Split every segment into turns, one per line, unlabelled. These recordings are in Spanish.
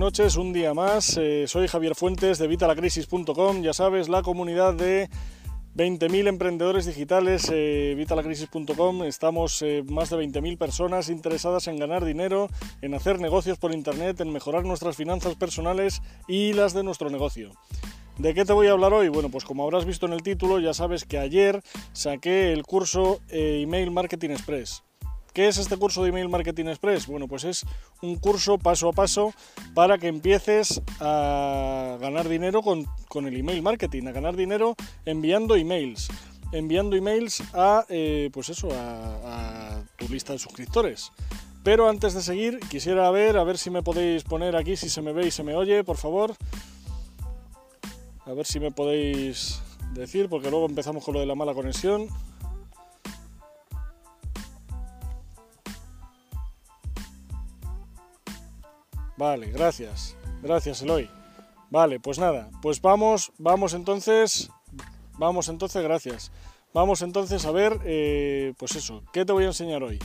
noches, un día más. Eh, soy Javier Fuentes de Vitalacrisis.com, ya sabes, la comunidad de 20.000 emprendedores digitales, eh, Vitalacrisis.com. Estamos eh, más de 20.000 personas interesadas en ganar dinero, en hacer negocios por Internet, en mejorar nuestras finanzas personales y las de nuestro negocio. ¿De qué te voy a hablar hoy? Bueno, pues como habrás visto en el título, ya sabes que ayer saqué el curso eh, Email Marketing Express. ¿Qué es este curso de Email Marketing Express? Bueno, pues es un curso paso a paso para que empieces a ganar dinero con, el email marketing, a ganar dinero enviando emails, enviando emails a, eh, pues eso, a, a tu lista de suscriptores. Pero antes de seguir, quisiera ver, a ver si me podéis poner aquí, si se me ve y se me oye, por favor. A ver si me podéis decir, porque luego empezamos con lo de la mala conexión. Vale, gracias. Gracias, Eloy. Vale, pues nada, pues vamos, vamos entonces, vamos entonces, gracias. Vamos entonces a ver, eh, pues eso, ¿qué te voy a enseñar hoy?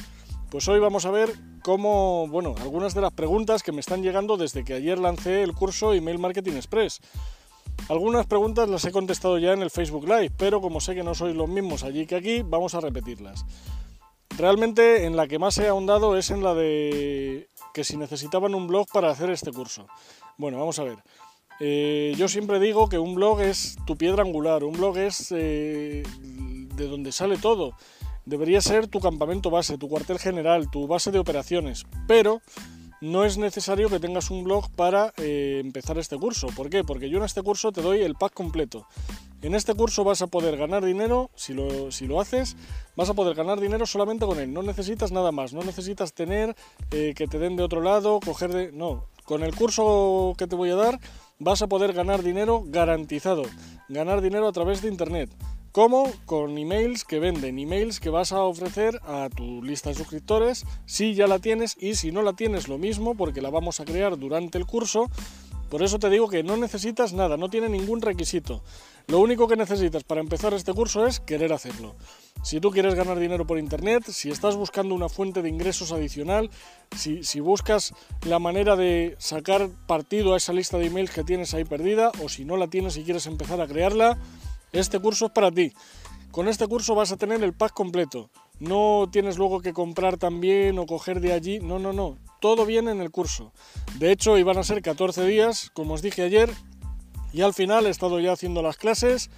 Pues hoy vamos a ver cómo, bueno, algunas de las preguntas que me están llegando desde que ayer lancé el curso Email Marketing Express. Algunas preguntas las he contestado ya en el Facebook Live, pero como sé que no sois los mismos allí que aquí, vamos a repetirlas. Realmente en la que más he ahondado es en la de que si necesitaban un blog para hacer este curso. Bueno, vamos a ver. Eh, yo siempre digo que un blog es tu piedra angular, un blog es eh, de donde sale todo. Debería ser tu campamento base, tu cuartel general, tu base de operaciones. Pero no es necesario que tengas un blog para eh, empezar este curso. ¿Por qué? Porque yo en este curso te doy el pack completo. En este curso vas a poder ganar dinero, si lo, si lo haces, vas a poder ganar dinero solamente con él. No necesitas nada más, no necesitas tener eh, que te den de otro lado, coger de... No, con el curso que te voy a dar vas a poder ganar dinero garantizado. Ganar dinero a través de Internet. ¿Cómo? Con emails que venden, emails que vas a ofrecer a tu lista de suscriptores si ya la tienes y si no la tienes lo mismo porque la vamos a crear durante el curso. Por eso te digo que no necesitas nada, no tiene ningún requisito. Lo único que necesitas para empezar este curso es querer hacerlo. Si tú quieres ganar dinero por internet, si estás buscando una fuente de ingresos adicional, si, si, buscas la manera de sacar partido a esa lista de emails que tienes ahí perdida, o si no la tienes y quieres empezar a crearla, este curso es para ti. Con este curso vas a tener el pack completo. No tienes luego que comprar también o coger de allí. No, no, no. Todo viene en el curso. De hecho, iban a ser 14 días, como os dije ayer, y al final he estado ya haciendo las clases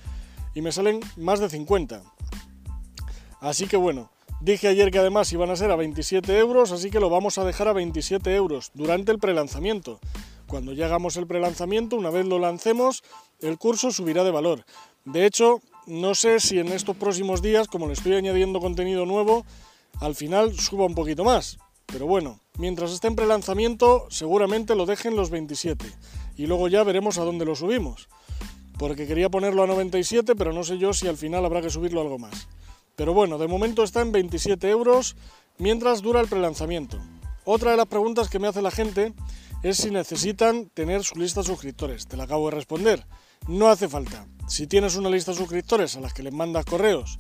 y me salen más de 50. Así que bueno, dije ayer que además iban a ser a 27 euros, así que lo vamos a dejar a 27 euros durante el prelanzamiento. Cuando ya hagamos el prelanzamiento, una vez lo lancemos, el curso subirá de valor. De hecho, no sé si en estos próximos días, como le estoy añadiendo contenido nuevo, al final suba un poquito más. Pero bueno, mientras esté en prelanzamiento, seguramente lo dejen los 27. Y luego ya veremos a dónde lo subimos. Porque quería ponerlo a 97, pero no sé yo si al final habrá que subirlo algo más. Pero bueno, de momento está en 27 euros mientras dura el prelanzamiento. Otra de las preguntas que me hace la gente es si necesitan tener su lista de suscriptores. Te la acabo de responder. No hace falta. Si tienes una lista de suscriptores a las que les mandas correos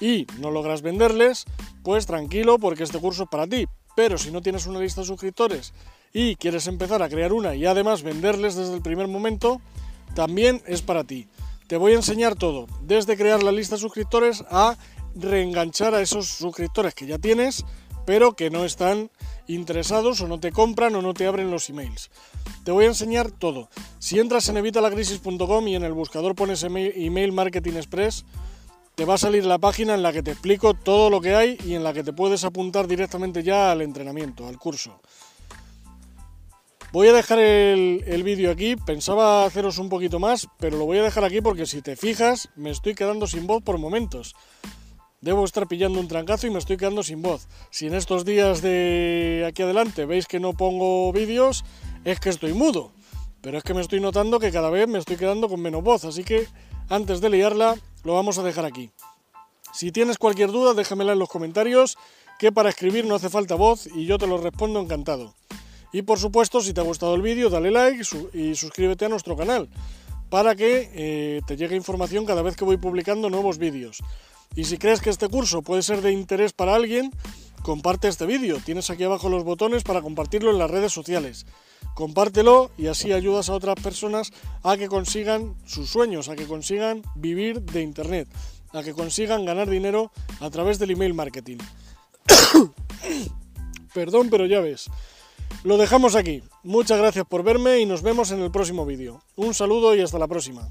y no logras venderles, pues tranquilo porque este curso es para ti. Pero si no tienes una lista de suscriptores y quieres empezar a crear una y además venderles desde el primer momento, también es para ti. Te voy a enseñar todo, desde crear la lista de suscriptores a reenganchar a esos suscriptores que ya tienes, pero que no están interesados o no te compran o no te abren los emails. Te voy a enseñar todo. Si entras en evitalacrisis.com y en el buscador pones email marketing express, te va a salir la página en la que te explico todo lo que hay y en la que te puedes apuntar directamente ya al entrenamiento, al curso. Voy a dejar el, el vídeo aquí, pensaba haceros un poquito más, pero lo voy a dejar aquí porque si te fijas me estoy quedando sin voz por momentos. Debo estar pillando un trancazo y me estoy quedando sin voz. Si en estos días de aquí adelante veis que no pongo vídeos, es que estoy mudo. Pero es que me estoy notando que cada vez me estoy quedando con menos voz, así que antes de liarla lo vamos a dejar aquí. Si tienes cualquier duda, déjamela en los comentarios, que para escribir no hace falta voz y yo te lo respondo encantado. Y por supuesto, si te ha gustado el vídeo, dale like y suscríbete a nuestro canal para que eh, te llegue información cada vez que voy publicando nuevos vídeos. Y si crees que este curso puede ser de interés para alguien, comparte este vídeo. Tienes aquí abajo los botones para compartirlo en las redes sociales. compártelo y así ayudas a otras personas a que consigan sus sueños, a que consigan vivir de Internet, a que consigan ganar dinero a través del email marketing. Perdón, pero ya ves. Lo dejamos aquí. Muchas gracias por verme y nos vemos en el próximo vídeo. Un saludo y hasta la próxima.